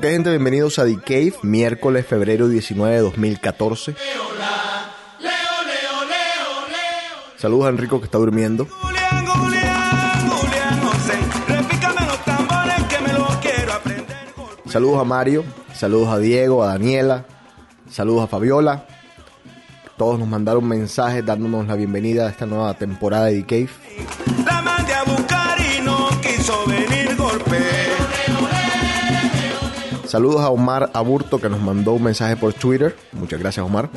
Ok, gente, bienvenidos a The Cave, miércoles, febrero 19 de 2014. Saludos a Enrico que está durmiendo. Que. Saludos a Mario, saludos a Diego, a Daniela, saludos a Fabiola. Todos nos mandaron mensajes dándonos la bienvenida a esta nueva temporada de The Cave. La mandé a buscar y no quiso venir golpe. Saludos a Omar Aburto que nos mandó un mensaje por Twitter. Muchas gracias, Omar.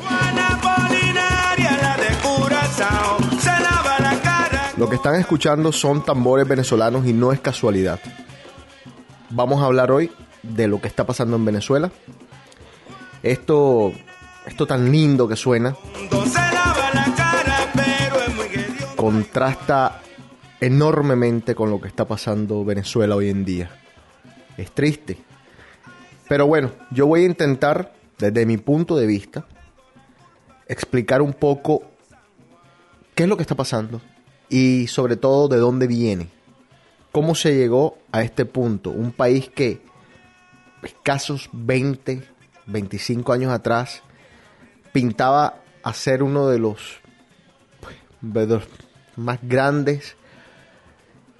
Lo que están escuchando son tambores venezolanos y no es casualidad. Vamos a hablar hoy de lo que está pasando en Venezuela. Esto, esto tan lindo que suena, contrasta enormemente con lo que está pasando Venezuela hoy en día. Es triste. Pero bueno, yo voy a intentar, desde mi punto de vista, explicar un poco qué es lo que está pasando y sobre todo de dónde viene. Cómo se llegó a este punto. Un país que escasos 20, 25 años atrás pintaba a ser uno de los más grandes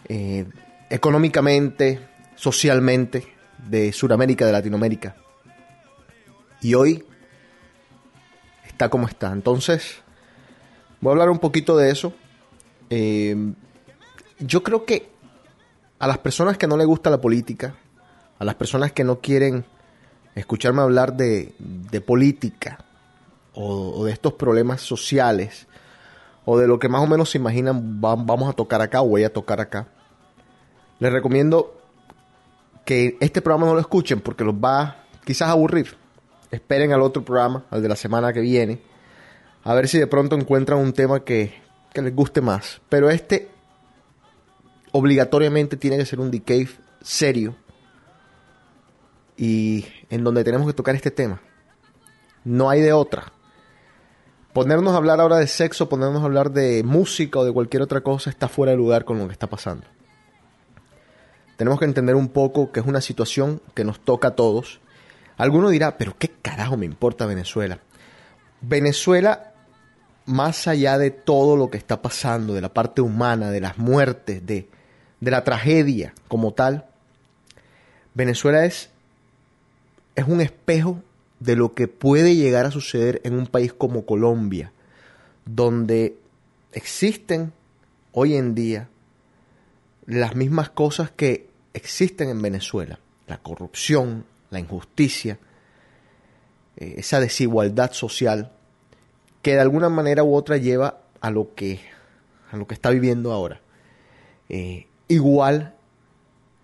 eh, económicamente, socialmente de Sudamérica, de Latinoamérica. Y hoy está como está. Entonces, voy a hablar un poquito de eso. Eh, yo creo que a las personas que no les gusta la política, a las personas que no quieren escucharme hablar de, política o, de estos problemas sociales, o de lo que más o menos se imaginan va- vamos a tocar acá o voy a tocar acá, les recomiendo que este programa no lo escuchen porque los va quizás a aburrir. Esperen al otro programa, al de la semana que viene, a ver si de pronto encuentran un tema que, que les guste más. Pero este obligatoriamente tiene que ser un decay serio y en donde tenemos que tocar este tema. No hay de otra. Ponernos a hablar ahora de sexo, ponernos a hablar de música o de cualquier otra cosa está fuera de lugar con lo que está pasando. Tenemos que entender un poco que es una situación que nos toca a todos. Alguno dirá, pero ¿qué carajo me importa Venezuela? Venezuela, más allá de todo lo que está pasando, de la parte humana, de las muertes, de, de la tragedia como tal, Venezuela es, es un espejo de lo que puede llegar a suceder en un país como Colombia, donde existen hoy en día las mismas cosas que existen en Venezuela. La corrupción, la injusticia, eh, esa desigualdad social que de alguna manera u otra lleva a lo que, a lo que está viviendo ahora. Eh, igual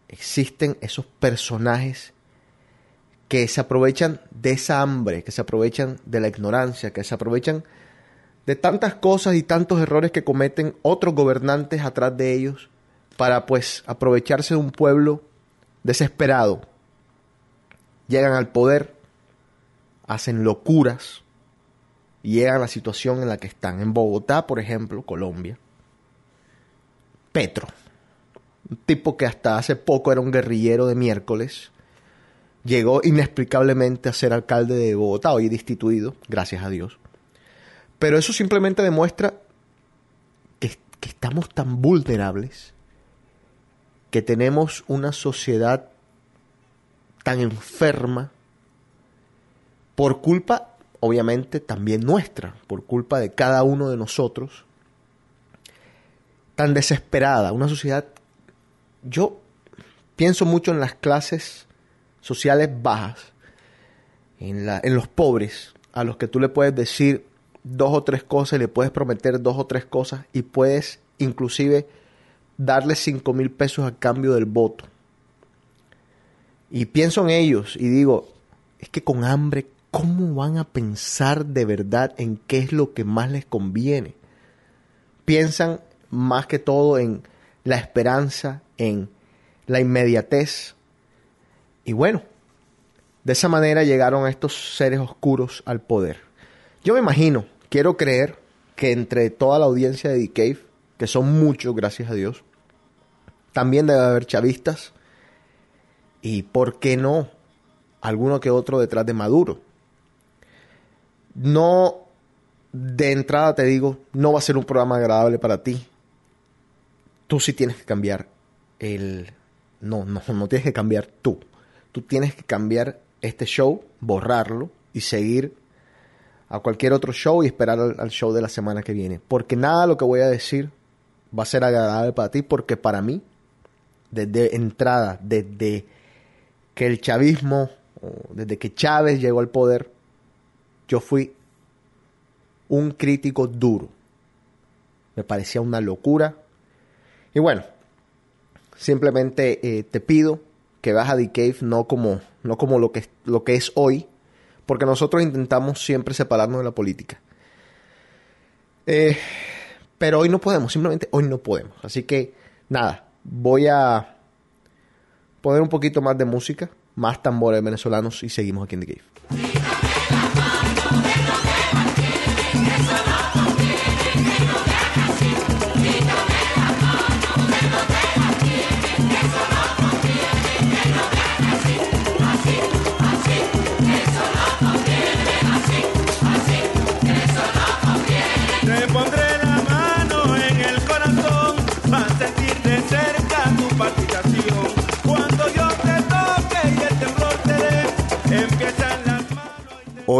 existen esos personajes que se aprovechan de esa hambre, que se aprovechan de la ignorancia, que se aprovechan de tantas cosas y tantos errores que cometen otros gobernantes atrás de ellos para pues aprovecharse de un pueblo desesperado. Llegan al poder, hacen locuras y llegan a la situación en la que están. En Bogotá, por ejemplo, Colombia, Petro, un tipo que hasta hace poco era un guerrillero de miércoles, llegó inexplicablemente a ser alcalde de Bogotá, hoy destituido, gracias a Dios. Pero eso simplemente demuestra que, que estamos tan vulnerables, que tenemos una sociedad tan enferma, por culpa, obviamente, también nuestra, por culpa de cada uno de nosotros, tan desesperada, una sociedad, yo pienso mucho en las clases sociales bajas, en, la, en los pobres, a los que tú le puedes decir dos o tres cosas, le puedes prometer dos o tres cosas y puedes inclusive darle cinco mil pesos a cambio del voto. Y pienso en ellos y digo, es que con hambre, ¿cómo van a pensar de verdad en qué es lo que más les conviene? Piensan más que todo en la esperanza, en la inmediatez. Y bueno, de esa manera llegaron estos seres oscuros al poder. Yo me imagino, quiero creer que entre toda la audiencia de The que son muchos, gracias a Dios, también debe haber chavistas y, ¿por qué no? Alguno que otro detrás de Maduro. No, de entrada te digo, no va a ser un programa agradable para ti. Tú sí tienes que cambiar el... No, no, no tienes que cambiar tú. Tú tienes que cambiar este show, borrarlo y seguir a cualquier otro show y esperar al, al, show de la semana que viene. Porque nada de lo que voy a decir va a ser agradable para ti, porque para mí, desde entrada, desde que el chavismo, desde que Chávez llegó al poder, yo fui un crítico duro. Me parecía una locura. Y bueno, simplemente eh, te pido que vas a The Cave no como, no como lo, que, lo que es hoy, porque nosotros intentamos siempre separarnos de la política. Eh, pero hoy no podemos, simplemente hoy no podemos. Así que nada, voy a poner un poquito más de música, más tambores venezolanos y seguimos aquí en The Cave.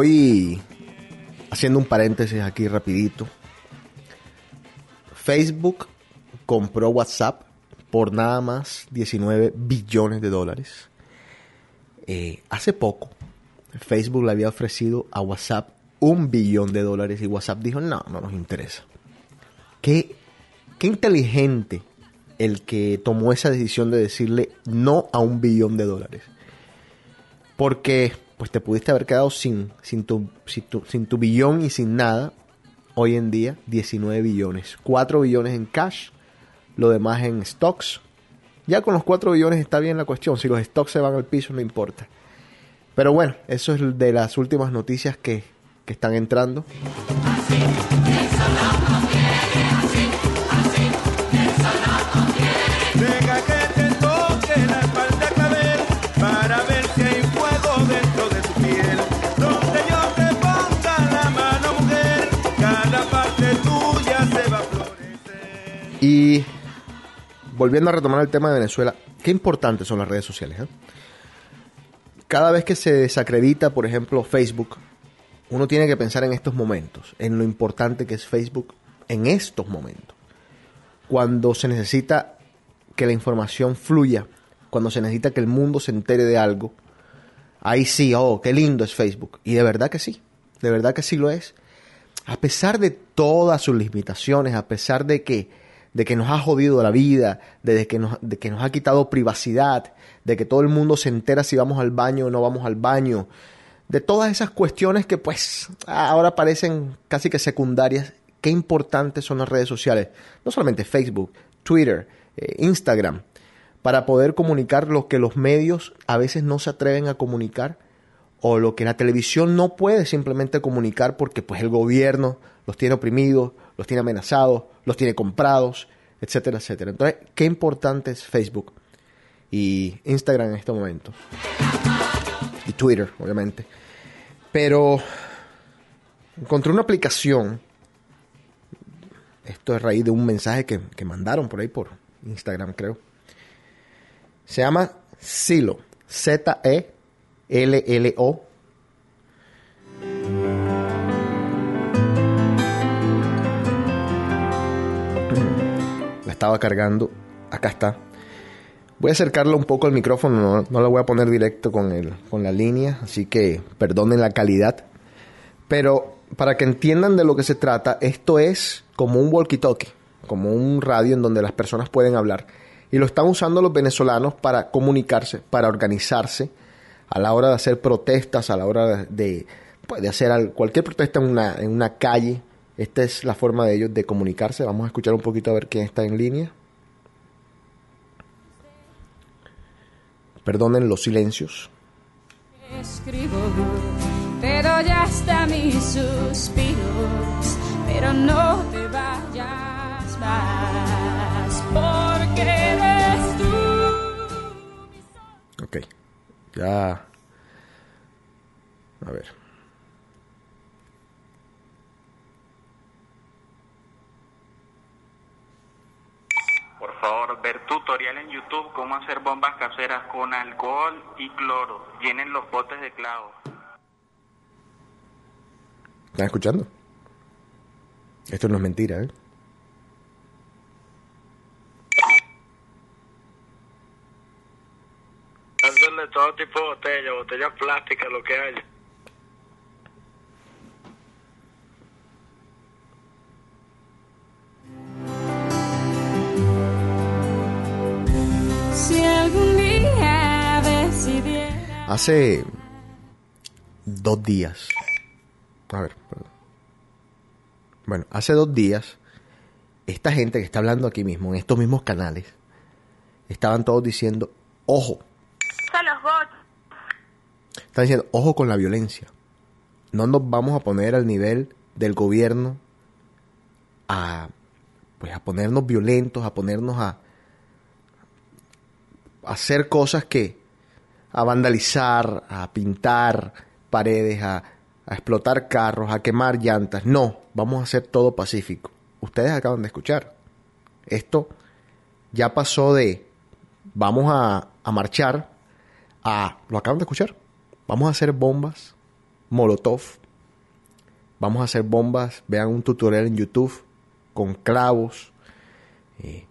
Hoy, haciendo un paréntesis aquí rapidito, Facebook compró WhatsApp por nada más 19 billones de dólares. Eh, hace poco, Facebook le había ofrecido a WhatsApp un billón de dólares y WhatsApp dijo, no, no nos interesa. Qué, qué inteligente el que tomó esa decisión de decirle no a un billón de dólares. Porque pues te pudiste haber quedado sin, sin, tu, sin, tu, billón y sin nada. Hoy en día 19 billones. 4 billones en cash, lo demás en stocks. Ya con los 4 billones está bien la cuestión. Si los stocks se van al piso no importa. Pero bueno, eso es de las últimas noticias que, que están entrando. Y volviendo a retomar el tema de Venezuela, qué importantes son las redes sociales. ¿eh? Cada vez que se desacredita, por ejemplo, Facebook, uno tiene que pensar en estos momentos, en lo importante que es Facebook en estos momentos. Cuando se necesita que la información fluya, cuando se necesita que el mundo se entere de algo, ahí sí, oh, qué lindo es Facebook. Y de verdad que sí, de verdad que sí lo es. A pesar de todas sus limitaciones, a pesar de que, de que nos ha jodido la vida, de que, nos, de que nos ha quitado privacidad, de que todo el mundo se entera si vamos al baño o no vamos al baño, de todas esas cuestiones que pues ahora parecen casi que secundarias, qué importantes son las redes sociales, no solamente Facebook, Twitter, eh, Instagram, para poder comunicar lo que los medios a veces no se atreven a comunicar o lo que la televisión no puede simplemente comunicar porque pues el gobierno los tiene oprimidos, los tiene amenazados, los tiene comprados, etcétera, etcétera. Entonces, qué importante es Facebook y Instagram en este momento. Y Twitter, obviamente. Pero encontré una aplicación. Esto es raíz de un mensaje que, que mandaron por ahí por Instagram, creo. Se llama Silo. Z-E-L-L-O. Estaba cargando. Acá está. Voy a acercarlo un poco al micrófono, no, no lo voy a poner directo con, el, con la línea, así que perdonen la calidad. Pero para que entiendan de lo que se trata, esto es como un walkie-talkie, como un radio en donde las personas pueden hablar. Y lo están usando los venezolanos para comunicarse, para organizarse a la hora de hacer protestas, a la hora de, pues, de hacer al- cualquier protesta en una, en una calle. Esta es la forma de ellos de comunicarse. Vamos a escuchar un poquito a ver quién está en línea. Perdonen los silencios. Escribo, te doy hasta mis suspiros, pero no te vayas más, porque eres tú. Ok. Ya. A ver. Por favor, ver tutorial en YouTube cómo hacer bombas caseras con alcohol y cloro. Llenen los botes de clavos. ¿Están escuchando? Esto no es mentira, ¿eh? Dándole todo tipo de botellas, botellas plásticas, lo que haya. Si algún día decidiera. Hace dos días. A ver, perdón. Bueno, hace dos días, esta gente que está hablando aquí mismo, en estos mismos canales, estaban todos diciendo, ojo, Son los bots. están diciendo, ojo con la violencia. No nos vamos a poner al nivel del gobierno a, pues, a ponernos violentos, a ponernos a, a hacer cosas que, a vandalizar, a pintar paredes, a, explotar carros, a quemar llantas. No, vamos a hacer todo pacífico. Ustedes acaban de escuchar. Esto ya pasó de vamos a, a marchar a, lo acaban de escuchar, vamos a hacer bombas, molotov, vamos a hacer bombas, vean un tutorial en YouTube con clavos, eh,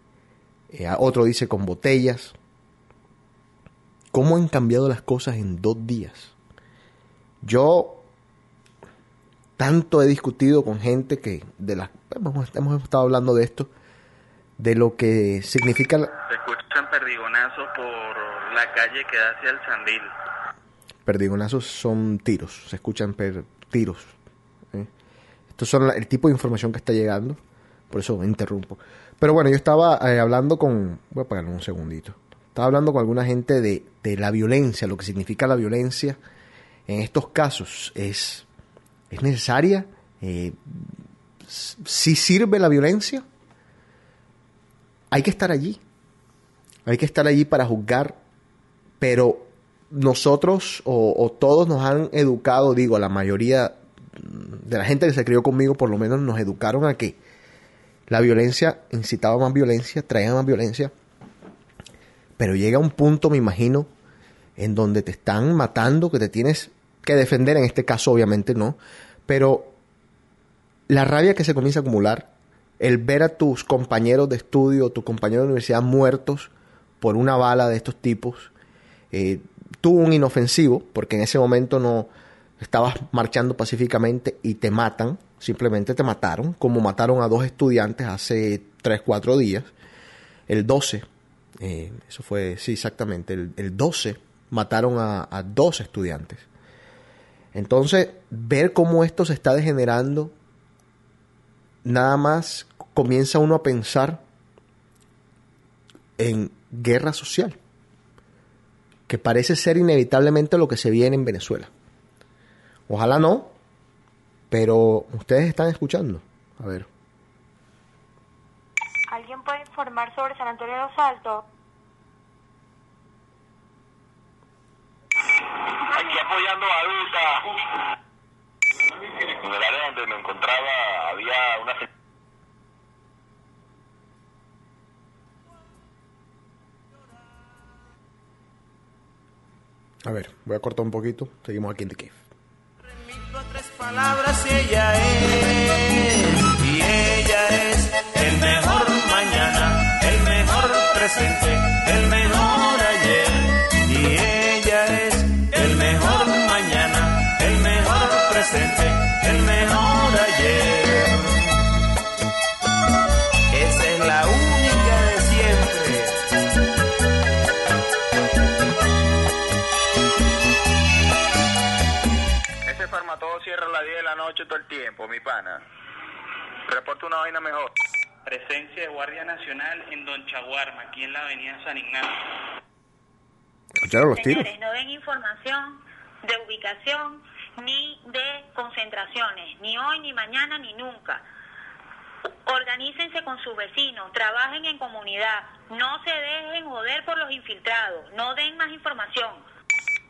eh, otro dice con botellas. ¿Cómo han cambiado las cosas en dos días? Yo tanto he discutido con gente que de las hemos, hemos estado hablando de esto, de lo que significa la- Se escuchan perdigonazos por la calle que da hacia el Sandil. perdigonazos son tiros, se escuchan per- tiros. ¿eh? Estos son la- el tipo de información que está llegando, por eso me interrumpo. Pero bueno, yo estaba eh, hablando con, voy a apagarlo un segundito, estaba hablando con alguna gente de, de la violencia, lo que significa la violencia en estos casos. ¿Es, es necesaria? Eh, ¿Sí sirve la violencia? Hay que estar allí. Hay que estar allí para juzgar, pero nosotros o, o todos nos han educado, digo, la mayoría de la gente que se crió conmigo por lo menos nos educaron a que la violencia incitaba más violencia, traía más violencia, pero llega un punto, me imagino, en donde te están matando, que te tienes que defender, en este caso obviamente no, pero la rabia que se comienza a acumular, el ver a tus compañeros de estudio, tus compañeros de universidad muertos por una bala de estos tipos, eh, tú un inofensivo, porque en ese momento no estabas marchando pacíficamente y te matan, simplemente te mataron, como mataron a dos estudiantes hace 3, 4 días, el 12, eh, eso fue, sí, exactamente, el, el 12 mataron a, a dos estudiantes. Entonces, ver cómo esto se está degenerando, nada más comienza uno a pensar en guerra social, que parece ser inevitablemente lo que se viene en Venezuela. Ojalá no, pero ustedes están escuchando. A ver. ¿Alguien puede informar sobre San Antonio de los Altos? Aquí apoyando a adulta. En el área donde me encontraba había una... A ver, voy a cortar un poquito. Seguimos aquí en The Cave. Remito a tres palabras y ella es, y ella es el mejor el mejor ayer y ella es el mejor mañana, el mejor presente, el mejor ayer. Esa es la única de siempre. Ese farmatodo cierra a las 10 de la noche todo el tiempo, mi pana. Reporta una vaina mejor. Presencia de Guardia Nacional en Don Chaguarma, aquí en la avenida San Ignacio. ¿Escucharon los tiros? Señores, no den información de ubicación ni de concentraciones, ni hoy, ni mañana, ni nunca. Organícense con sus vecinos, trabajen en comunidad, no se dejen joder por los infiltrados, no den más información.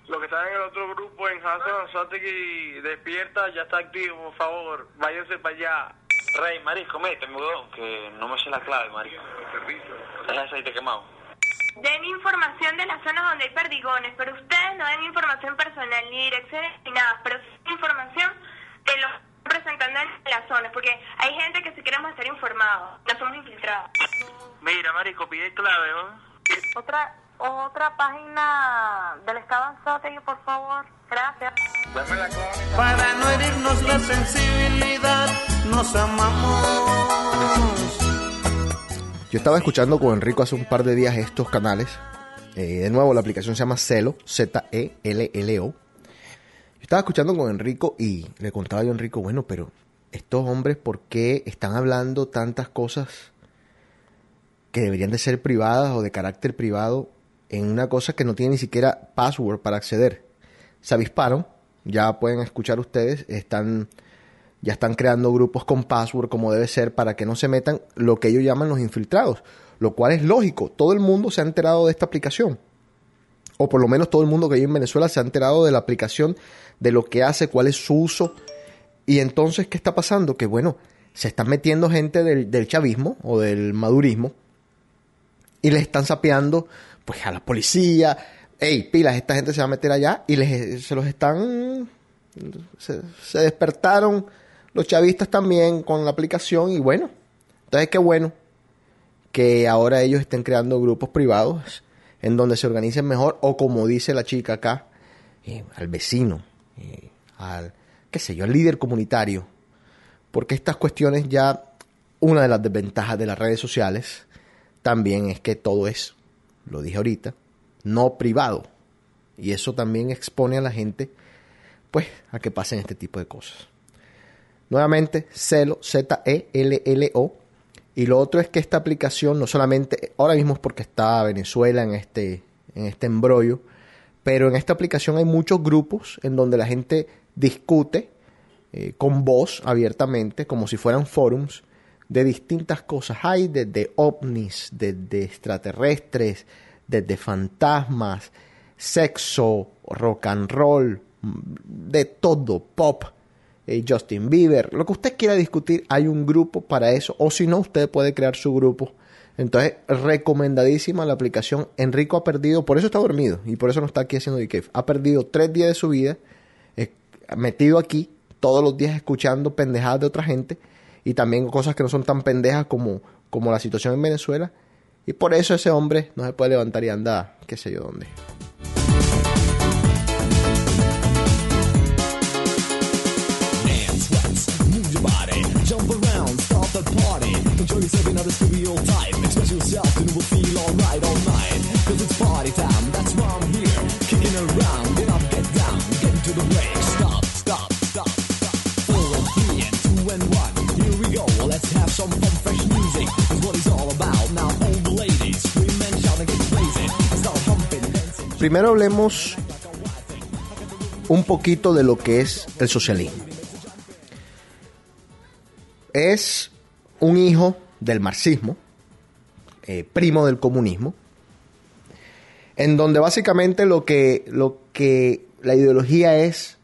Lo que está en el otro grupo en Hassan Anzoátegui despierta, ya está activo, por favor. Váyanse para allá. Rey, marisco, méteme, weón, que no me sé la clave, marisco. Es aceite quemado. Den información de las zonas donde hay perdigones, pero ustedes no den información personal, ni direcciones, ni nada, pero sí información de los presentando en las zonas, porque hay gente que si queremos estar informados, no somos infiltrados. Mira, Marico, pide clave, ¿no? Otra otra página del Estado Anzoátegui, por favor. Gracias. Para no herirnos la sensibilidad, nos amamos. Yo estaba escuchando con Enrico hace un par de días estos canales. Eh, de nuevo, la aplicación se llama Celo, Z-E-L-L-O. Yo estaba escuchando con Enrico y le contaba yo a Enrico, bueno, pero estos hombres, ¿por qué están hablando tantas cosas que deberían de ser privadas o de carácter privado en una cosa que no tiene ni siquiera password para acceder? Se avisparon, ya pueden escuchar ustedes, están ya están creando grupos con password como debe ser para que no se metan lo que ellos llaman los infiltrados, lo cual es lógico, todo el mundo se ha enterado de esta aplicación. O por lo menos todo el mundo que vive en Venezuela se ha enterado de la aplicación, de lo que hace, cuál es su uso. Y entonces, ¿qué está pasando? Que bueno, se están metiendo gente del, del chavismo o del madurismo y les están sapeando pues a la policía. Ey, pilas, esta gente se va a meter allá y les, se los están... Se, se despertaron los chavistas también con la aplicación y bueno, entonces qué bueno que ahora ellos estén creando grupos privados en donde se organicen mejor o como dice la chica acá, eh, al vecino, eh, al, qué sé yo, al líder comunitario. Porque estas cuestiones ya, una de las desventajas de las redes sociales también es que todo es, lo dije ahorita, no privado. Y eso también expone a la gente, pues, a que pasen este tipo de cosas. Nuevamente, Celo, Z-E-L-L-O. Y lo otro es que esta aplicación no solamente, ahora mismo es porque está Venezuela en este, en este embrollo, pero en esta aplicación hay muchos grupos en donde la gente discute eh, con voz abiertamente, como si fueran forums, de distintas cosas. Hay desde ovnis, desde extraterrestres, desde fantasmas, sexo, rock and roll, de todo, pop, eh, Justin Bieber, lo que usted quiera discutir, hay un grupo para eso, o si no, usted puede crear su grupo. Entonces, recomendadísima la aplicación. Enrico ha perdido, por eso está dormido y por eso no está aquí haciendo DK. Ha perdido tres días de su vida eh, metido aquí, todos los días escuchando pendejadas de otra gente y también cosas que no son tan pendejas como, como la situación en Venezuela. Y por eso ese hombre no se puede levantar y andar, qué sé yo dónde. Sweat, Primero hablemos un poquito de lo que es el socialismo. Es un hijo del marxismo, eh, primo del comunismo, en donde básicamente lo que, lo que la ideología es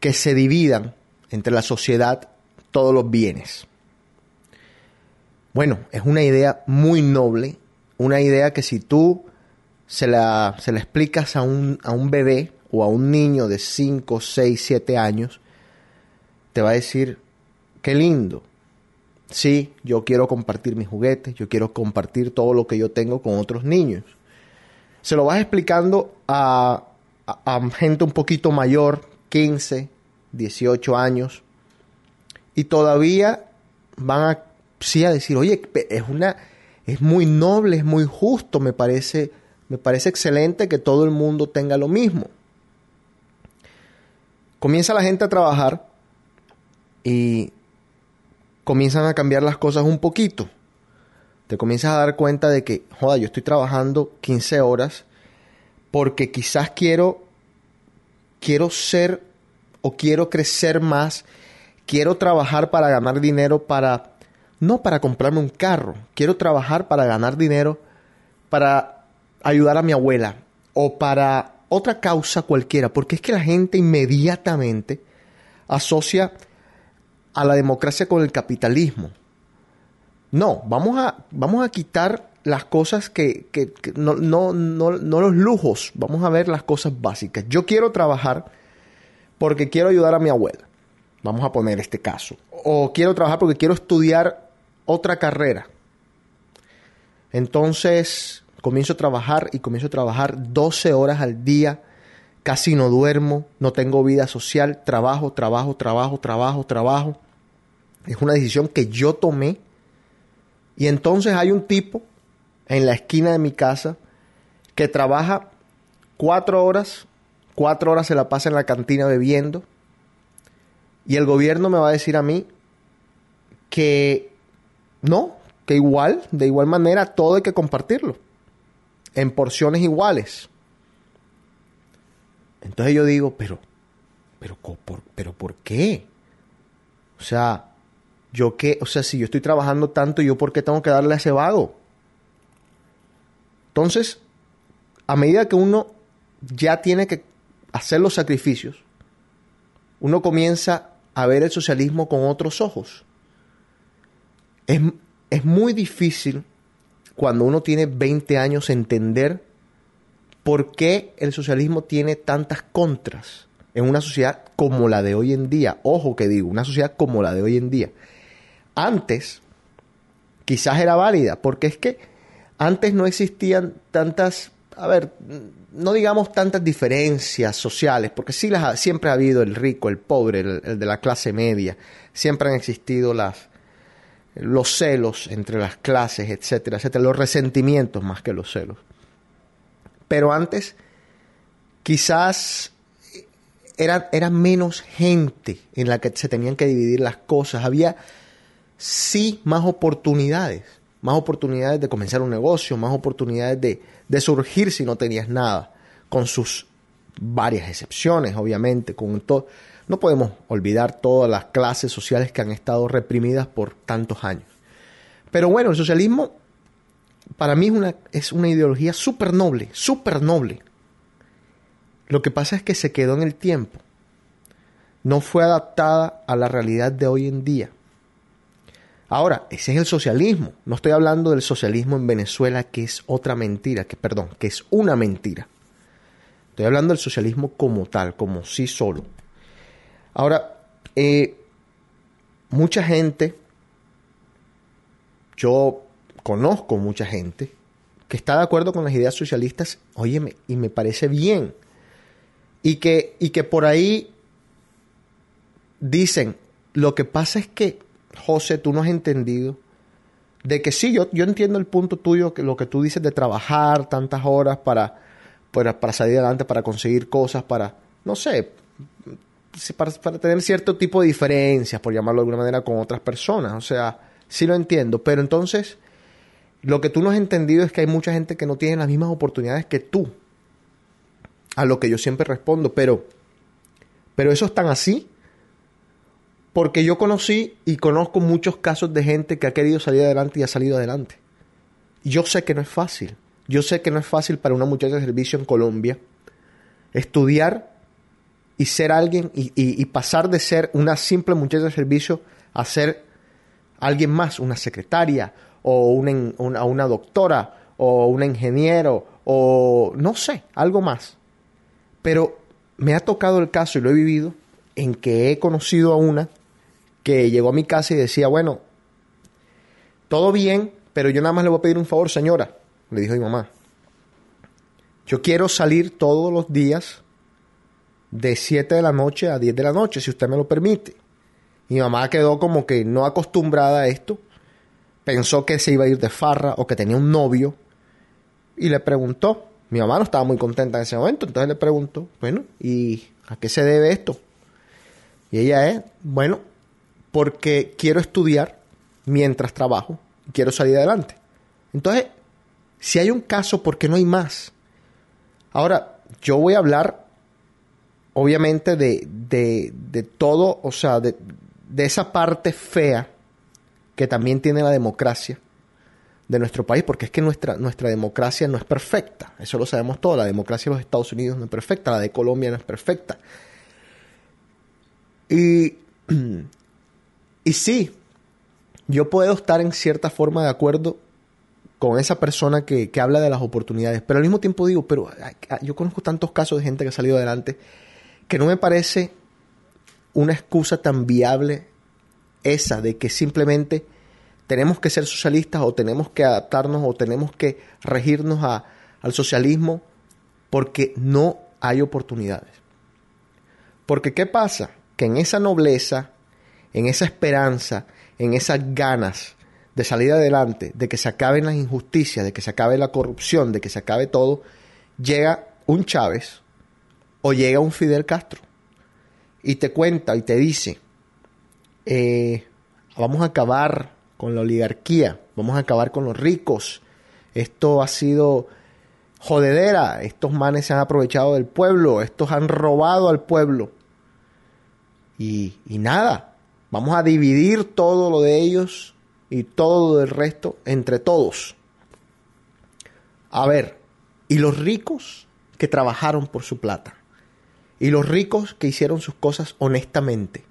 que se dividan entre la sociedad todos los bienes. Bueno, es una idea muy noble, una idea que si tú se la, se la explicas a un, a un bebé o a un niño de 5, 6, 7 años, te va a decir, qué lindo. Sí, yo quiero compartir mis juguetes, yo quiero compartir todo lo que yo tengo con otros niños. Se lo vas explicando a, a- a gente un poquito mayor, 15, 18 años, y todavía van a, sí, a decir, oye, es una, es muy noble, es muy justo, me parece, me parece excelente que todo el mundo tenga lo mismo. comienza la gente a trabajar y comienzan a cambiar las cosas un poquito. Te comienzas a dar cuenta de que, joda, yo estoy trabajando 15 horas porque quizás quiero quiero ser o quiero crecer más, quiero trabajar para ganar dinero para no para comprarme un carro, quiero trabajar para ganar dinero para ayudar a mi abuela o para otra causa cualquiera, porque es que la gente inmediatamente asocia a la democracia con el capitalismo. No, vamos a, vamos a quitar las cosas que, que- no, no, no, no los lujos, vamos a ver las cosas básicas. Yo quiero trabajar porque quiero ayudar a mi abuela. Vamos a poner este caso. O quiero trabajar porque quiero estudiar otra carrera. Entonces comienzo a trabajar y comienzo a trabajar 12 horas al día. Casi no duermo, no tengo vida social, trabajo, trabajo, trabajo, trabajo, trabajo. Es una decisión que yo tomé. Y entonces hay un tipo en la esquina de mi casa que trabaja cuatro horas, cuatro horas se la pasa en la cantina bebiendo. Y el gobierno me va a decir a mí que no, que igual, de igual manera, todo hay que compartirlo. En porciones iguales. Entonces yo digo, pero, pero, por, pero ¿por qué? O sea, yo qué, o sea, si yo estoy trabajando tanto, ¿yo por qué tengo que darle a ese vago? Entonces, a medida que uno ya tiene que hacer los sacrificios, uno comienza a ver el socialismo con otros ojos. Es, es muy difícil cuando uno tiene 20 años entender por qué el socialismo tiene tantas contras en una sociedad como la de hoy en día. Ojo que digo, una sociedad como la de hoy en día. Antes, quizás era válida, porque es que antes no existían tantas, a ver, no digamos tantas diferencias sociales, porque sí las ha- siempre ha habido el rico, el pobre, el, el de la clase media, siempre han existido las, los celos entre las clases, etcétera, etcétera, los resentimientos más que los celos. Pero antes, quizás era, era menos gente en la que se tenían que dividir las cosas. Había sí más oportunidades, más oportunidades de comenzar un negocio, más oportunidades de, de surgir si no tenías nada, con sus varias excepciones, obviamente, con todo. No podemos olvidar todas las clases sociales que han estado reprimidas por tantos años. Pero bueno, el socialismo para mí es una, ideología súper noble, súper noble. Lo que pasa es que se quedó en el tiempo. No fue adaptada a la realidad de hoy en día. Ahora, ese es el socialismo. No estoy hablando del socialismo en Venezuela, que es otra mentira, que perdón, que es una mentira. Estoy hablando del socialismo como tal, como sí solo. Ahora, eh, mucha gente, yo conozco mucha gente que está de acuerdo con las ideas socialistas, óyeme, y me parece bien. Y que, y que por ahí dicen, lo que pasa es que, José, tú no has entendido de que sí, yo, yo entiendo el punto tuyo, que lo que tú dices de trabajar tantas horas para, para, para salir adelante, para conseguir cosas, para, no sé, para, tener cierto tipo de diferencias, por llamarlo de alguna manera, con otras personas. O sea, sí lo entiendo, pero entonces lo que tú no has entendido es que hay mucha gente que no tiene las mismas oportunidades que tú. A lo que yo siempre respondo, pero, pero eso es tan así. Porque yo conocí y conozco muchos casos de gente que ha querido salir adelante y ha salido adelante. Yo sé que no es fácil. Yo sé que no es fácil para una muchacha de servicio en Colombia estudiar y ser alguien y, y- y pasar de ser una simple muchacha de servicio a ser alguien más, una secretaria o una, una doctora o un ingeniero o no sé, algo más. Pero me ha tocado el caso y lo he vivido en que he conocido a una que llegó a mi casa y decía, bueno, todo bien, pero yo nada más le voy a pedir un favor, señora, le dijo mi mamá. Yo quiero salir todos los días de 7 de la noche a 10 de la noche, si usted me lo permite. Mi mamá quedó como que no acostumbrada a esto. Pensó que se iba a ir de farra o que tenía un novio. Y le preguntó. Mi mamá no estaba muy contenta en ese momento, entonces le preguntó, bueno, ¿y a qué se debe esto? Y ella es, bueno, porque quiero estudiar mientras trabajo, quiero salir adelante. Entonces, si hay un caso, ¿por qué no hay más? Ahora, yo voy a hablar, obviamente, de, de, de todo, o sea, de, de esa parte fea que también tiene la democracia de nuestro país, porque es que nuestra, nuestra democracia no es perfecta, eso lo sabemos todos, la democracia de los Estados Unidos no es perfecta, la de Colombia no es perfecta. Y, y sí, yo puedo estar en cierta forma de acuerdo con esa persona que, que habla de las oportunidades, pero al mismo tiempo digo, pero yo conozco tantos casos de gente que ha salido adelante que no me parece una excusa tan viable esa de que simplemente tenemos que ser socialistas o tenemos que adaptarnos o tenemos que regirnos a- al socialismo porque no hay oportunidades. Porque ¿qué pasa? Que en esa nobleza, en esa esperanza, en esas ganas de salir adelante, de que se acaben las injusticias, de que se acabe la corrupción, de que se acabe todo, llega un Chávez o llega un Fidel Castro y te cuenta y te dice, eh, vamos a acabar con la oligarquía, vamos a acabar con los ricos, esto ha sido jodedera, estos manes se han aprovechado del pueblo, estos han robado al pueblo. Y, y nada, vamos a dividir todo lo de ellos y todo lo del resto entre todos. A ver, ¿y los ricos que trabajaron por su plata? ¿Y los ricos que hicieron sus cosas honestamente?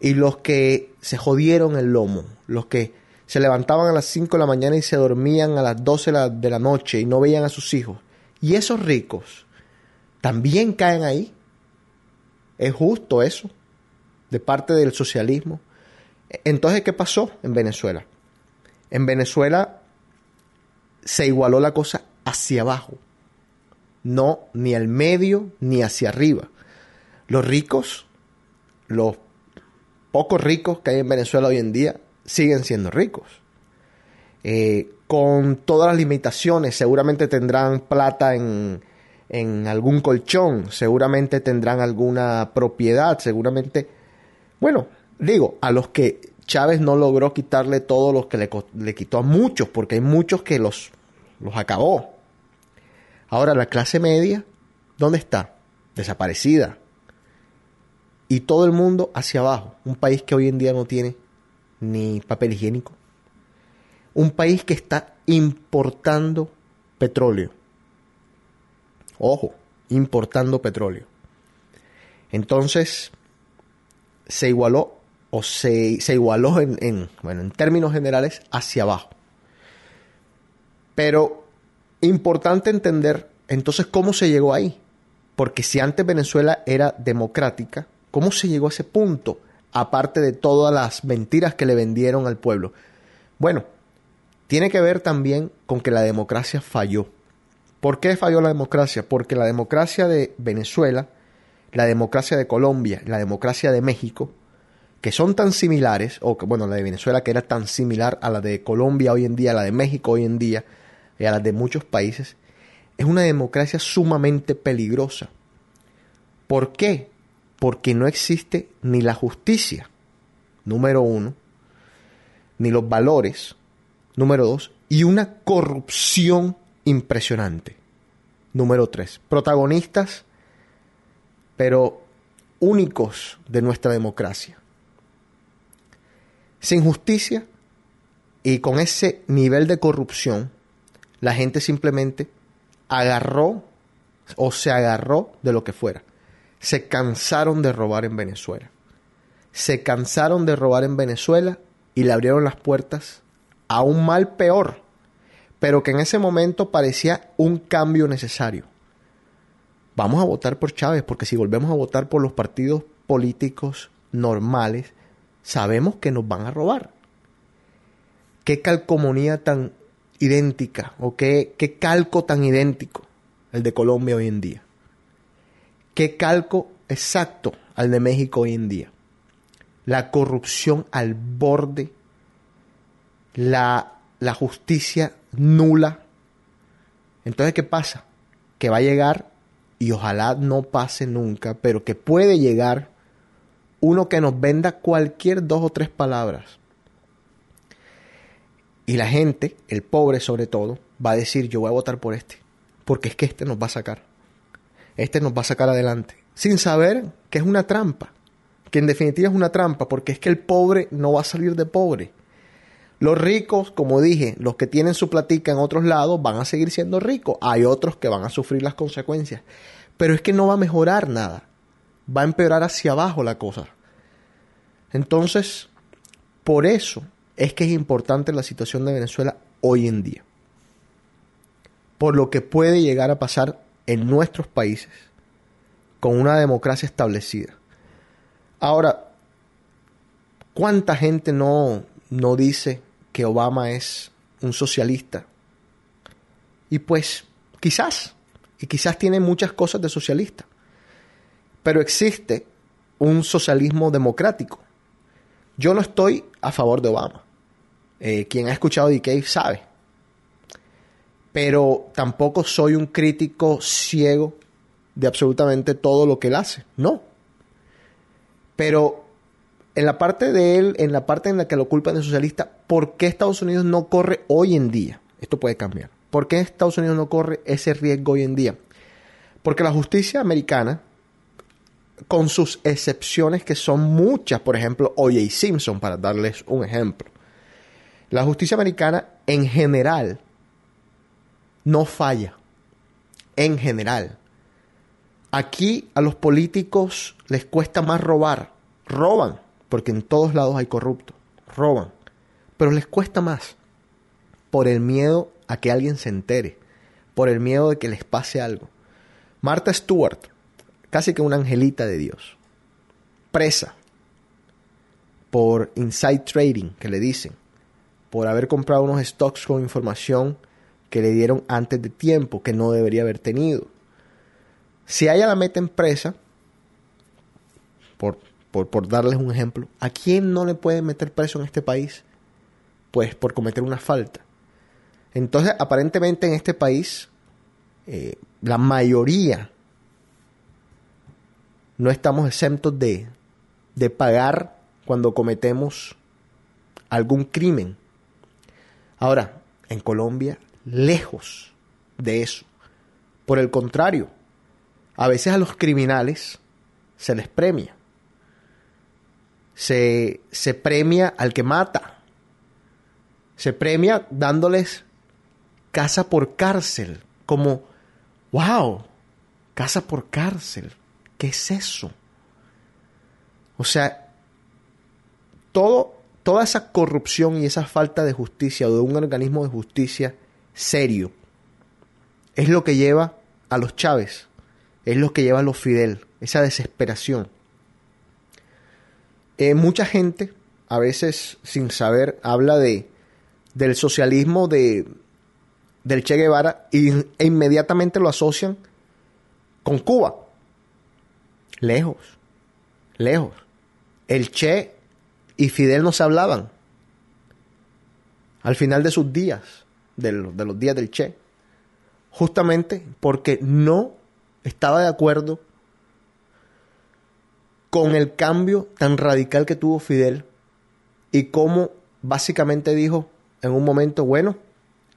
¿Y los que se jodieron el lomo? Los que se levantaban a las 5 de la mañana y se dormían a las 12 de la, noche y no veían a sus hijos. ¿Y esos ricos también caen ahí? ¿Es justo eso? De parte del socialismo. Entonces, ¿qué pasó en Venezuela? En Venezuela se igualó la cosa hacia abajo. No ni al medio ni hacia arriba. Los ricos, los pocos ricos que hay en Venezuela hoy en día, siguen siendo ricos. Eh, con todas las limitaciones, seguramente tendrán plata en, en algún colchón, seguramente tendrán alguna propiedad, seguramente, bueno, digo, a los que Chávez no logró quitarle todo lo que le, le quitó a muchos, porque hay muchos que los, los acabó. Ahora, la clase media, ¿dónde está? Desaparecida. Y todo el mundo hacia abajo. Un país que hoy en día no tiene ni papel higiénico. Un país que está importando petróleo. Ojo, importando petróleo. Entonces, se igualó, o se, se igualó en, en, bueno, en términos generales, hacia abajo. Pero importante entender entonces cómo se llegó ahí. Porque si antes Venezuela era democrática, ¿cómo se llegó a ese punto? Aparte de todas las mentiras que le vendieron al pueblo. Bueno, tiene que ver también con que la democracia falló. ¿Por qué falló la democracia? Porque la democracia de Venezuela, la democracia de Colombia, la democracia de México, que son tan similares, o bueno, la de Venezuela que era tan similar a la de Colombia hoy en día, a la de México hoy en día, y a la de muchos países, es una democracia sumamente peligrosa. ¿Por qué? Porque no existe ni la justicia, número uno, ni los valores, número dos, y una corrupción impresionante, número tres. Protagonistas, pero únicos de nuestra democracia. Sin justicia y con ese nivel de corrupción, la gente simplemente agarró o se agarró de lo que fuera. Se cansaron de robar en Venezuela. Se cansaron de robar en Venezuela y le abrieron las puertas a un mal peor, pero que en ese momento parecía un cambio necesario. Vamos a votar por Chávez, porque si volvemos a votar por los partidos políticos normales, sabemos que nos van a robar. Qué calcomanía tan idéntica o qué, qué calco tan idéntico el de Colombia hoy en día. Qué calco exacto al de México hoy en día. La corrupción al borde, la, la justicia nula. Entonces, ¿qué pasa? Que va a llegar, y ojalá no pase nunca, pero que puede llegar uno que nos venda cualquier dos o tres palabras. Y la gente, el pobre sobre todo, va a decir yo voy a votar por este, porque es que este nos va a sacar. Este nos va a sacar adelante, sin saber que es una trampa, que en definitiva es una trampa, porque es que el pobre no va a salir de pobre. Los ricos, como dije, los que tienen su platica en otros lados van a seguir siendo ricos. Hay otros que van a sufrir las consecuencias. Pero es que no va a mejorar nada. Va a empeorar hacia abajo la cosa. Entonces, por eso es que es importante la situación de Venezuela hoy en día. Por lo que puede llegar a pasar en nuestros países con una democracia establecida. Ahora, ¿cuánta gente no, no dice que Obama es un socialista? Y pues, quizás, y quizás tiene muchas cosas de socialista, pero existe un socialismo democrático. Yo no estoy a favor de Obama. Eh, quien ha escuchado DK sabe. Pero tampoco soy un crítico ciego de absolutamente todo lo que él hace. No. Pero en la parte de él, en la parte en la que lo culpan de socialista, ¿por qué Estados Unidos no corre hoy en día? Esto puede cambiar. ¿Por qué Estados Unidos no corre ese riesgo hoy en día? Porque la justicia americana, con sus excepciones que son muchas, por ejemplo, O.J. Simpson, para darles un ejemplo, la justicia americana en general no falla. En general. Aquí a los políticos les cuesta más robar. Roban, porque en todos lados hay corruptos. Roban. Pero les cuesta más. Por el miedo a que alguien se entere. Por el miedo de que les pase algo. Martha Stewart, casi que una angelita de Dios. Presa. Por inside trading, que le dicen. Por haber comprado unos stocks con información que le dieron antes de tiempo, que no debería haber tenido. Si a ella la meten presa, por, por, por darles un ejemplo, ¿a quién no le pueden meter preso en este país? Pues por cometer una falta. Entonces, aparentemente en este país, eh, la mayoría no estamos exentos de, de pagar cuando cometemos algún crimen. Ahora, en Colombia, lejos de eso. Por el contrario, a veces a los criminales se les premia. Se, se premia al que mata. Se premia dándoles casa por cárcel. Como, wow, casa por cárcel. ¿Qué es eso? O sea, todo, toda esa corrupción y esa falta de justicia o de un organismo de justicia serio es lo que lleva a los Chávez, es lo que lleva a los Fidel, esa desesperación. Eh, mucha gente, a veces sin saber, habla de, del socialismo de, del Che Guevara e inmediatamente lo asocian con Cuba. Lejos, lejos. El Che y Fidel no se hablaban. Al final de sus días, de los, días del Che, justamente porque no estaba de acuerdo con el cambio tan radical que tuvo Fidel y cómo básicamente dijo en un momento, bueno,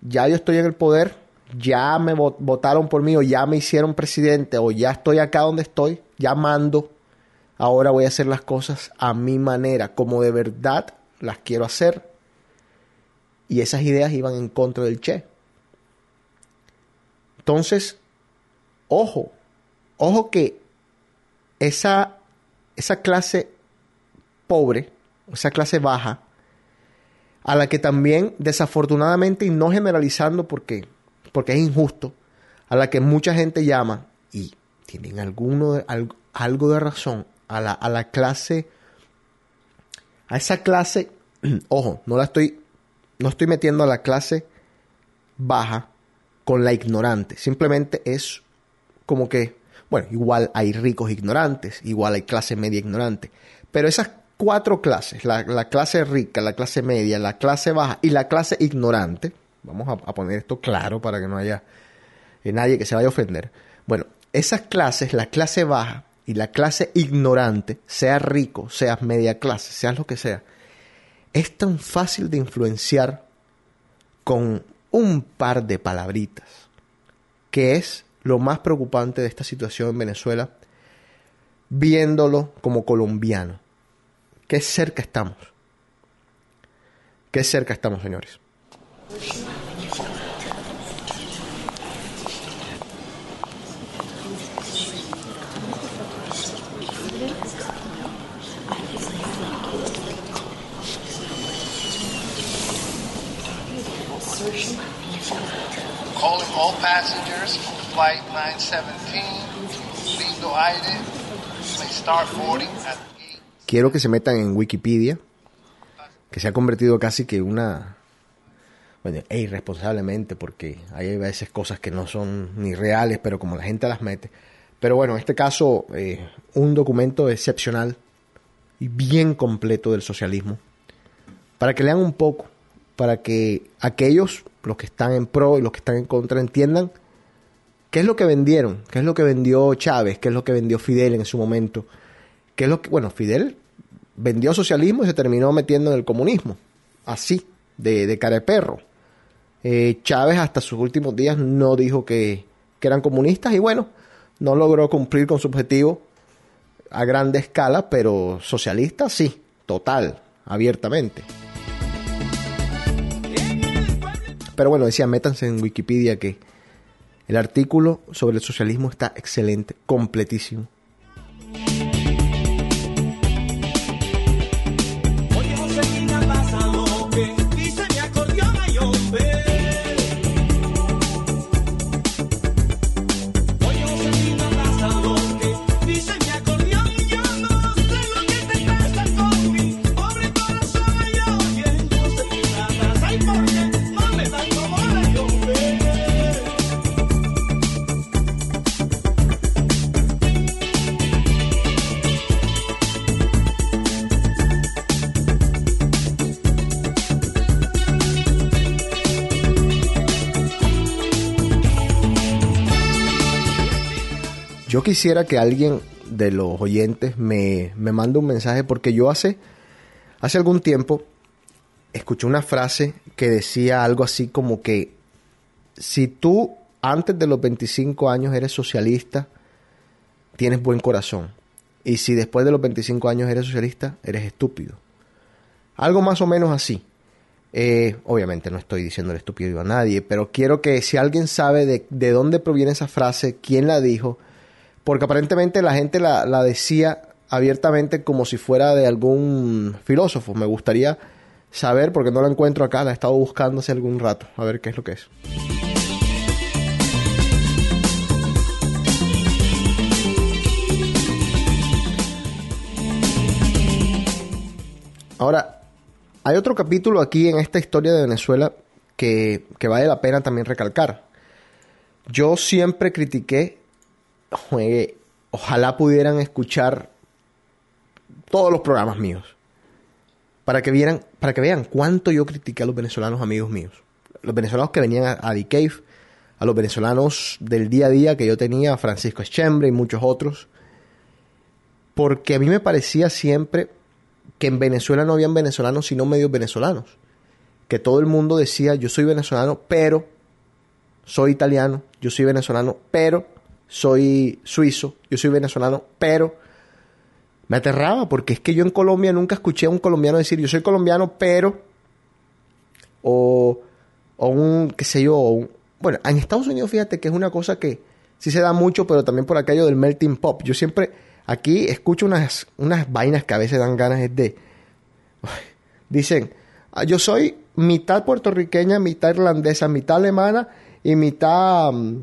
ya yo estoy en el poder, ya me votaron por mí o ya me hicieron presidente o ya estoy acá donde estoy, ya mando, ahora voy a hacer las cosas a mi manera, como de verdad las quiero hacer. Y esas ideas iban en contra del Che. Entonces, ojo, ojo que esa, esa clase pobre, esa clase baja, a la que también desafortunadamente, y no generalizando porque, porque es injusto, a la que mucha gente llama, y tienen alguno algo, algo de razón, a la, a la clase, a esa clase, ojo, no la estoy, no estoy metiendo a la clase baja con la ignorante, simplemente es como que, bueno, igual hay ricos ignorantes, igual hay clase media ignorante, pero esas cuatro clases, la, la, clase rica, la clase media, la clase baja y la clase ignorante, vamos a, poner esto claro para que no haya nadie que se vaya a ofender, bueno, esas clases, la clase baja y la clase ignorante, sea rico, seas media clase, seas lo que sea, es tan fácil de influenciar con un par de palabritas, que es lo más preocupante de esta situación en Venezuela, viéndolo como colombiano. Qué cerca estamos. Qué cerca estamos, señores. Calling all passengers flight 917, lindo aire, may start boarding at the gate. Quiero que se metan en Wikipedia, que se ha convertido casi que una... Bueno, e irresponsablemente, porque hay veces cosas que no son ni reales, pero como la gente las mete. Pero bueno, en este caso, eh, un documento excepcional y bien completo del socialismo, para que lean un poco, para que aquellos, los que están en pro y los que están en contra, entiendan qué es lo que vendieron, qué es lo que vendió Chávez, qué es lo que vendió Fidel en su momento, qué es lo que, bueno, Fidel vendió socialismo y se terminó metiendo en el comunismo, así, de, de cara de perro. Eh, Chávez hasta sus últimos días no dijo que, que eran comunistas y bueno, no logró cumplir con su objetivo a grande escala, pero socialista sí, total, abiertamente. Pero bueno, decía, métanse en Wikipedia que el artículo sobre el socialismo está excelente, completísimo. Quisiera que alguien de los oyentes me, me mande un mensaje porque yo hace, hace algún tiempo escuché una frase que decía algo así como que si tú antes de los 25 años eres socialista, tienes buen corazón. Y si después de los 25 años eres socialista, eres estúpido. Algo más o menos así. Eh, obviamente no estoy diciendo el estúpido a nadie, pero quiero que si alguien sabe de, de dónde proviene esa frase, quién la dijo, porque aparentemente la gente la, la decía abiertamente como si fuera de algún filósofo. Me gustaría saber, porque no la encuentro acá, la he estado buscando hace algún rato, a ver qué es lo que es. Ahora, hay otro capítulo aquí en esta historia de Venezuela que, que vale la pena también recalcar. Yo siempre critiqué, oye, ojalá pudieran escuchar todos los programas míos para que vieran, para que vean cuánto yo critiqué a los venezolanos amigos míos. Los venezolanos que venían a, a a los venezolanos del día a día que yo tenía, Francisco Eschembre y muchos otros, porque a mí me parecía siempre que en Venezuela no habían venezolanos sino medios venezolanos. Que todo el mundo decía, yo soy venezolano, pero soy italiano, yo soy venezolano, pero soy suizo, yo soy venezolano, pero me aterraba porque es que yo en Colombia nunca escuché a un colombiano decir, yo soy colombiano, pero o, o un, qué sé yo, un- bueno, en Estados Unidos fíjate que es una cosa que sí se da mucho, pero también por aquello del melting pop. Yo siempre aquí escucho unas, unas vainas que a veces dan ganas es de... Dicen, "Ah, yo soy mitad puertorriqueña, mitad irlandesa, mitad alemana y mitad, mm,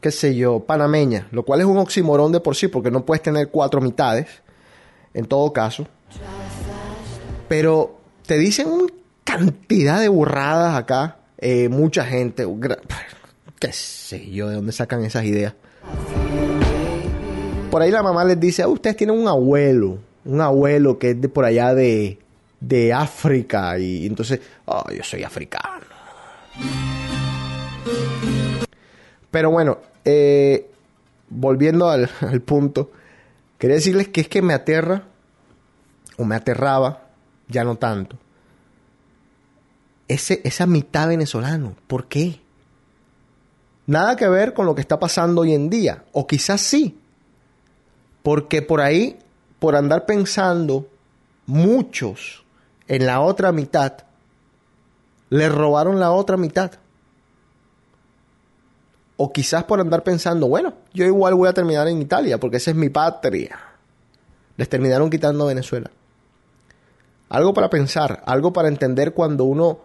qué sé yo, panameña, lo cual es un oximorón de por sí, porque no puedes tener cuatro mitades, en todo caso. Pero te dicen una cantidad de burradas acá, eh, mucha gente, qué sé yo, de dónde sacan esas ideas. Por ahí la mamá les dice, "Ah, ustedes tienen un abuelo, un abuelo que es de por allá de, de África, y entonces, oh, yo soy africano. Pero bueno, eh, volviendo al, al punto, Quería decirles que es que me aterra, o me aterraba, ya no tanto, ese, esa mitad venezolano. ¿Por qué? Nada que ver con lo que está pasando hoy en día, o quizás sí, porque por ahí, por andar pensando muchos en la otra mitad, le robaron la otra mitad. O quizás por andar pensando, bueno, yo igual voy a terminar en Italia porque esa es mi patria. Les terminaron quitando Venezuela. Algo para pensar, algo para entender cuando uno,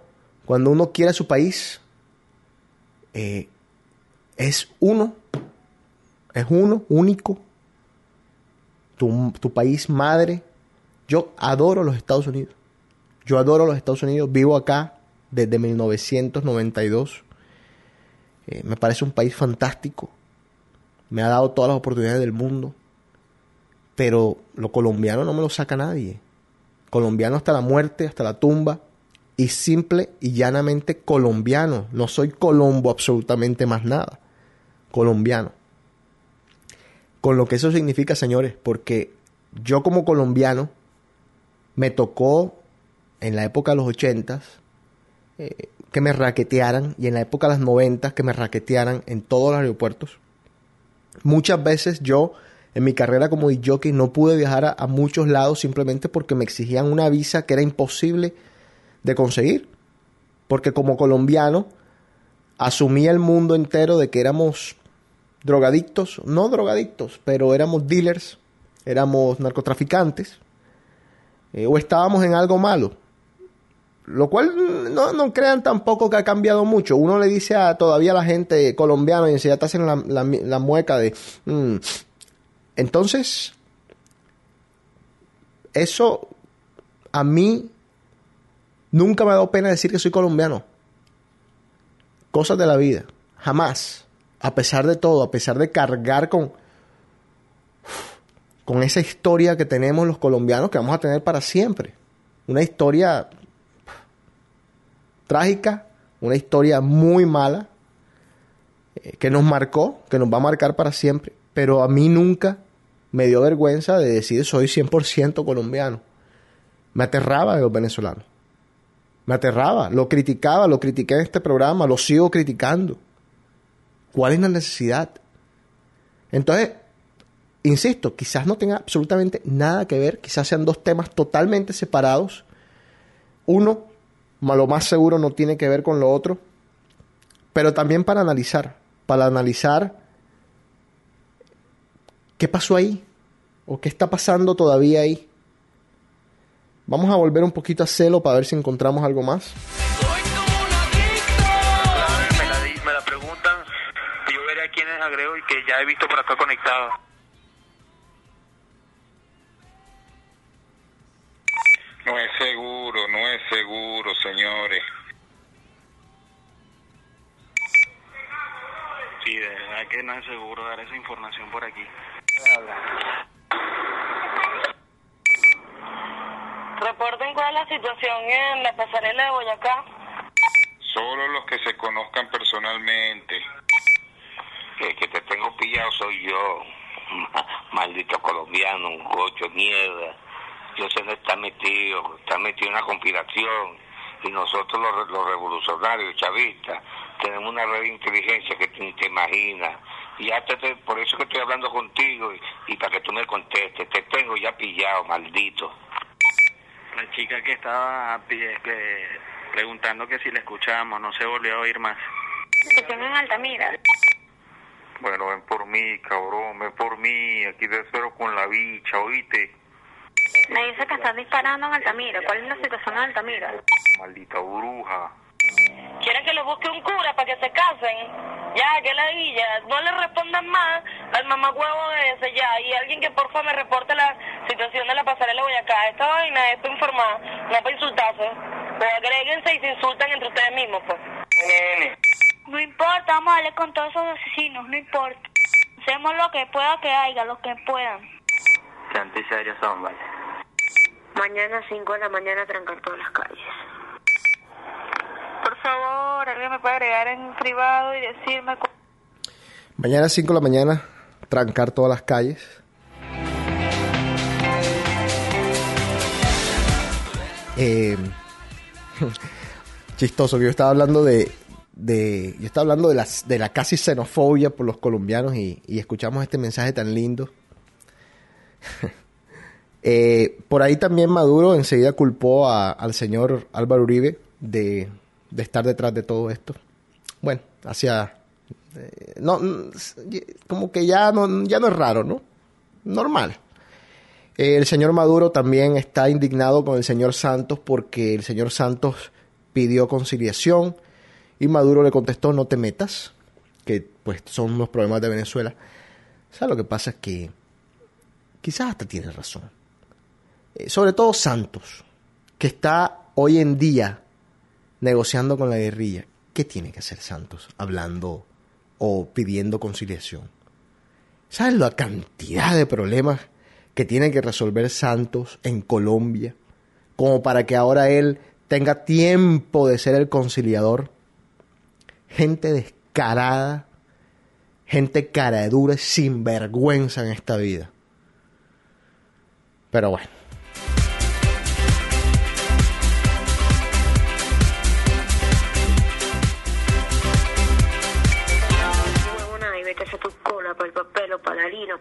cuando uno quiere su país. eh, es uno, es uno, único. Tu, tu país madre. Yo adoro los Estados Unidos. Yo adoro los Estados Unidos. Vivo acá desde 1992. Eh, me parece un país fantástico. Me ha dado todas las oportunidades del mundo. Pero lo colombiano no me lo saca nadie. Colombiano hasta la muerte, hasta la tumba. Y simple y llanamente colombiano. No soy colombo absolutamente más nada. Colombiano. Con lo que eso significa, señores, porque yo como colombiano me tocó en la época de los ochentas eh, que me raquetearan y en la época de los noventas que me raquetearan en todos los aeropuertos. Muchas veces yo en mi carrera como jockey no pude viajar a, muchos lados simplemente porque me exigían una visa que era imposible de conseguir. Porque como colombiano asumía el mundo entero de que éramos drogadictos, no drogadictos, pero éramos dealers, éramos narcotraficantes, eh, o estábamos en algo malo. Lo cual no, no crean tampoco que ha cambiado mucho. Uno le dice a todavía a la gente colombiana y enseguida te hacen la, la, la mueca de... mm. Entonces, eso a mí nunca me ha dado pena decir que soy colombiano. Cosas de la vida. Jamás. A pesar de todo, a pesar de cargar con, con esa historia que tenemos los colombianos que vamos a tener para siempre. Una historia trágica, una historia muy mala, eh, que nos marcó, que nos va a marcar para siempre. Pero a mí nunca me dio vergüenza de decir soy 100% colombiano. Me aterraba de los venezolanos. Me aterraba, lo criticaba, lo critiqué en este programa, lo sigo criticando. ¿Cuál es la necesidad? Entonces, insisto, quizás no tenga absolutamente nada que ver, quizás sean dos temas totalmente separados. Uno, lo más seguro, no tiene que ver con lo otro, pero también para analizar, para analizar qué pasó ahí o qué está pasando todavía ahí. Vamos a volver un poquito a celo para ver si encontramos algo más. Me la, di- me la preguntan yo veré a agrego y que ya he visto por acá conectados. No es seguro, no es seguro, señores. Sí, de verdad que no es seguro dar esa información por aquí. Reporten cuál es la situación en la pasarela de Boyacá. Solo los que se conozcan personalmente. que, que te tengo pillado soy yo, maldito colombiano, un gocho de mierda. Yo sé que está metido, está metido en una conspiración y nosotros los, los revolucionarios chavistas tenemos una red de inteligencia que tú ni te imaginas. Y ya te, por eso que estoy hablando contigo y, y para que tú me contestes, te tengo ya pillado, maldito. La chica que estaba pi- que, preguntando que si la escuchábamos no se volvió a oír más. Situación en Altamira. Bueno, ven por mí, cabrón, ven por mí. Aquí te espero con la bicha, oíste. Me dice que están disparando en Altamira. ¿Cuál es la situación en Altamira? Maldita bruja. ¿Quieren que le busque un cura para que se casen? Ya, que la guilla. No le respondan más al mamagüevo de ese ya. Y alguien que por favor me reporte la situación de la pasarela Boyacá. Esta vaina es para informar, no para insultarse. Pues agréguense y se insultan entre ustedes mismos, pues. No importa, vamos a darle con todos esos asesinos, no importa. Hacemos lo que pueda que haya, lo que puedan. Que antiserios son, vale. Mañana 5 de la mañana trancar todas las calles. Por favor, alguien me puede agregar en privado y decirme... Mañana 5 de la mañana trancar todas las calles. Eh, chistoso que yo estaba hablando de, yo estaba hablando de, las, de la casi xenofobia por los colombianos y escuchamos este mensaje tan lindo Eh, por ahí también Maduro enseguida culpó al señor Álvaro Uribe de, estar detrás de todo esto. Bueno, hacia... eh, no, como que ya no, ya no es raro, ¿no? Normal. Eh, el señor Maduro también está indignado con el señor Santos porque el señor Santos pidió conciliación y Maduro le contestó no te metas, que pues son los problemas de Venezuela. O sea, lo que pasa es que quizás hasta tiene razón. Eh, sobre todo Santos, que está hoy en día negociando con la guerrilla. ¿Qué tiene que hacer Santos hablando o pidiendo conciliación? ¿Sabes la cantidad de problemas que tiene que resolver Santos en Colombia como para que ahora él tenga tiempo de ser el conciliador? Gente descarada, gente cara dura, sin vergüenza en esta vida. Pero bueno.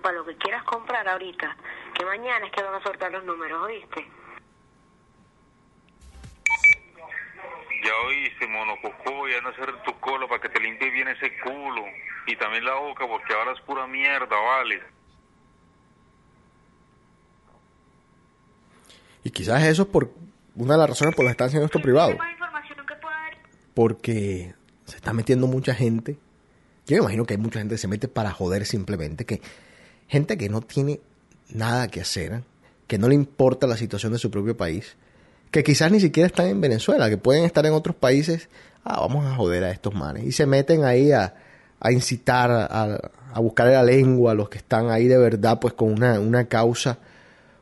Para lo que quieras comprar ahorita. Que mañana es que van a soltar los números, ¿oíste? Ya oíste, monococó, ya no hacer tu cola para que te limpie bien ese culo. Y también la boca, porque ahora es pura mierda, vale. Y quizás eso es por una de las razones por las que están haciendo esto privado. Porque se está metiendo mucha gente. Yo me imagino que hay mucha gente que se mete para joder simplemente. Que gente que no tiene nada que hacer, que no le importa la situación de su propio país, que quizás ni siquiera están en Venezuela, que pueden estar en otros países. Ah, vamos a joder a estos manes. Y se meten ahí a, a incitar, a, a buscar la lengua a los que están ahí de verdad, pues con una, una causa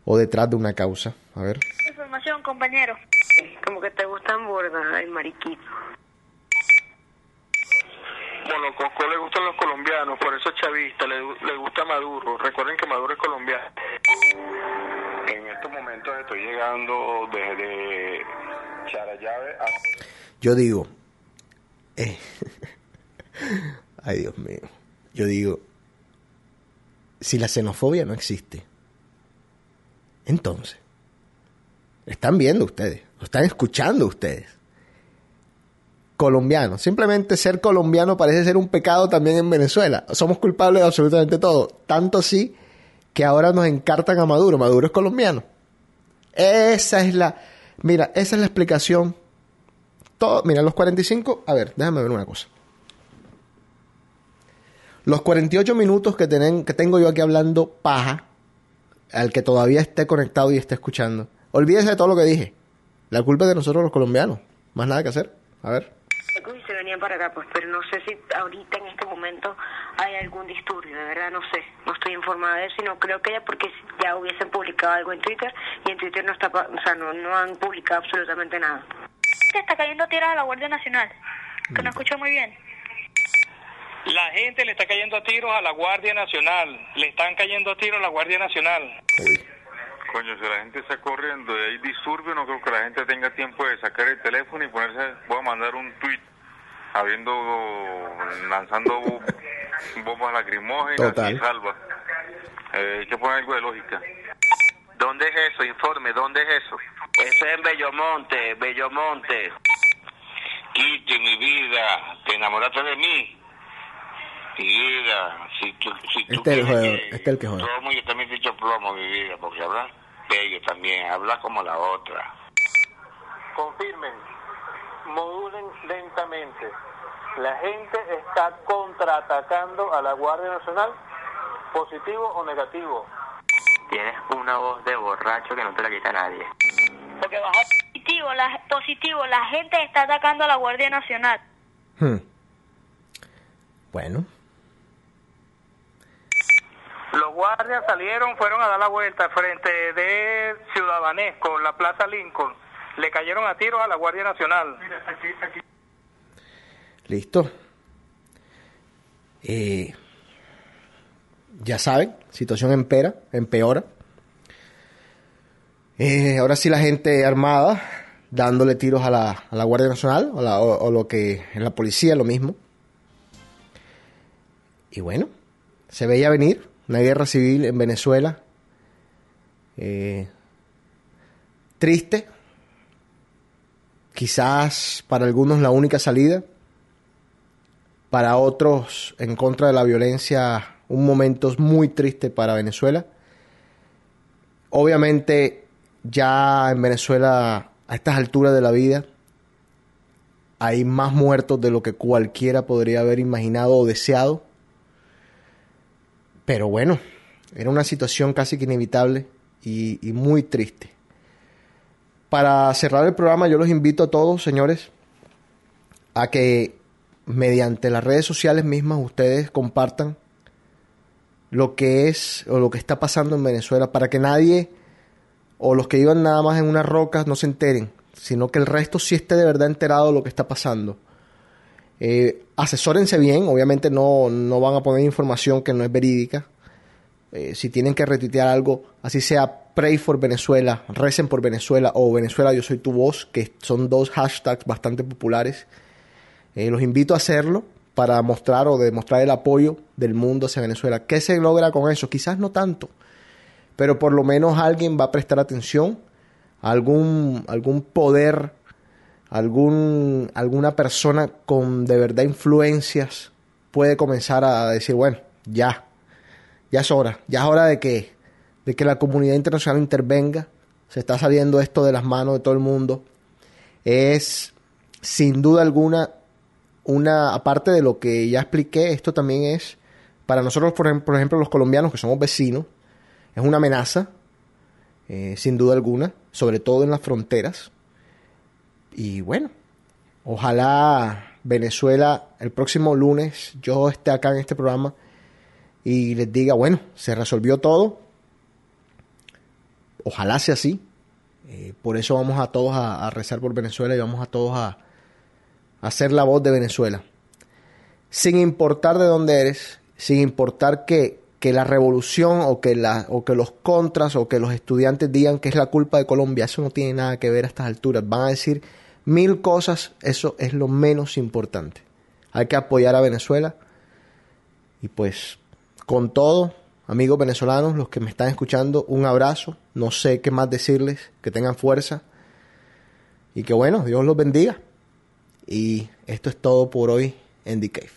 o detrás de una causa. A ver. Información, compañero. Como que te gustan burda, el mariquito. Monococó le gustan los colombianos, por eso es chavista, le, le gusta Maduro. Recuerden que Maduro es colombiano. En estos momentos estoy llegando desde Charallave a... Yo digo, eh, ay Dios mío, yo digo, si la xenofobia no existe, entonces, están viendo ustedes, lo están escuchando ustedes. Colombiano, simplemente ser colombiano parece ser un pecado también en Venezuela. Somos culpables de absolutamente todo. Tanto así que ahora nos encartan a Maduro. Maduro es colombiano. Esa es la, mira, esa es la explicación todo, mira, los 45, a ver, déjame ver una cosa. Los 48 minutos que, tenen, que tengo yo aquí hablando paja, al que todavía esté conectado y esté escuchando, olvídese de todo lo que dije. La culpa es de nosotros los colombianos. Más nada que hacer. A ver. Venían para acá, pues, pero no sé si ahorita en este momento hay algún disturbio, de verdad no sé, no estoy informada de eso y no creo que haya porque ya hubiesen publicado algo en Twitter y en Twitter no está, pa- o sea, no, no han publicado absolutamente nada. Te está cayendo tiras a la Guardia Nacional. Que no escucho muy bien. La gente le está cayendo a tiros a la Guardia Nacional. Le están cayendo a tiros a la Guardia Nacional. Coño, si la gente está corriendo y hay disturbio, no creo que la gente tenga tiempo de sacar el teléfono y ponerse, voy a mandar un tweet habiendo, lanzando bombas lacrimógenas Total. y salva. Eh, hay que poner algo de lógica. ¿Dónde es eso? Informe, ¿dónde es eso? Eso es en Bellomonte, Bellomonte. Kitty, mi vida, ¿te enamoraste de mí? Mi vida, si tú, si tú Este es el quieres jugador, que este es el que juega. Plomo, yo también te he dicho plomo, mi vida, porque hablas bello también, hablas como la otra. Confirmen, modulen lentamente. La gente está contraatacando a la Guardia Nacional, positivo o negativo. Tienes una voz de borracho que no te la quita nadie. Porque baja positivo, la, positivo, la gente está atacando a la Guardia Nacional. Hmm. Bueno, Los guardias salieron, fueron a dar la vuelta frente de Ciudadanesco, la Plaza Lincoln. Le cayeron a tiros a la Guardia Nacional. listo. Eh, ya saben, situación empera, empeora. Eh, ahora sí la gente armada dándole tiros a la, a la Guardia Nacional o, la- o- lo que en la policía, lo mismo. Y bueno, se veía venir una guerra civil en Venezuela. Eh, triste. Quizás para algunos la única salida. Para otros, en contra de la violencia, un momento muy triste para Venezuela. Obviamente, ya en Venezuela, a estas alturas de la vida, hay más muertos de lo que cualquiera podría haber imaginado o deseado. Pero bueno, era una situación casi que inevitable y, y muy triste. Para cerrar el programa, yo los invito a todos, señores, a que mediante las redes sociales mismas ustedes compartan lo que es o lo que está pasando en Venezuela para que nadie o los que iban nada más en unas rocas no se enteren, sino que el resto sí esté de verdad enterado de lo que está pasando. Eh, asesórense bien, obviamente no, no van a poner información que no es verídica. Eh, si tienen que retuitear algo, así sea Pray for Venezuela, Recen por Venezuela o Venezuela Yo Soy Tu Voz, que son dos hashtags bastante populares. Eh, los invito a hacerlo para mostrar o demostrar el apoyo del mundo hacia Venezuela. ¿Qué se logra con eso? Quizás no tanto, pero por lo menos alguien va a prestar atención, algún, algún poder, algún, alguna persona con de verdad influencias puede comenzar a decir, bueno, ya, ya es hora, ya es hora de que, de que la comunidad internacional intervenga, se está saliendo esto de las manos de todo el mundo, es sin duda alguna una, aparte de lo que ya expliqué, esto también es, para nosotros, por ejemplo, los colombianos que somos vecinos, es una amenaza, eh, sin duda alguna, sobre todo en las fronteras. Y bueno, ojalá Venezuela el próximo lunes yo esté acá en este programa y les diga, bueno, se resolvió todo. Ojalá sea así. Eh, por eso vamos a todos a, rezar por Venezuela y vamos a todos a, a ser la voz de Venezuela. Sin importar de dónde eres, sin importar que, que la revolución o que, la, o que los contras o que los estudiantes digan que es la culpa de Colombia, eso no tiene nada que ver a estas alturas. Van a decir mil cosas, eso es lo menos importante. Hay que apoyar a Venezuela y pues con todo, amigos venezolanos, los que me están escuchando, un abrazo. No sé qué más decirles, que tengan fuerza y que bueno, Dios los bendiga. Y esto es todo por hoy en The Cave.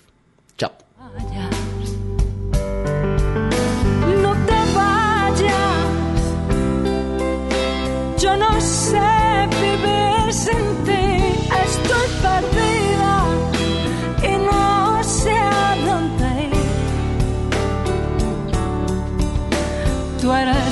Chao. No te vayas, yo no sé vivir ti, Tú eres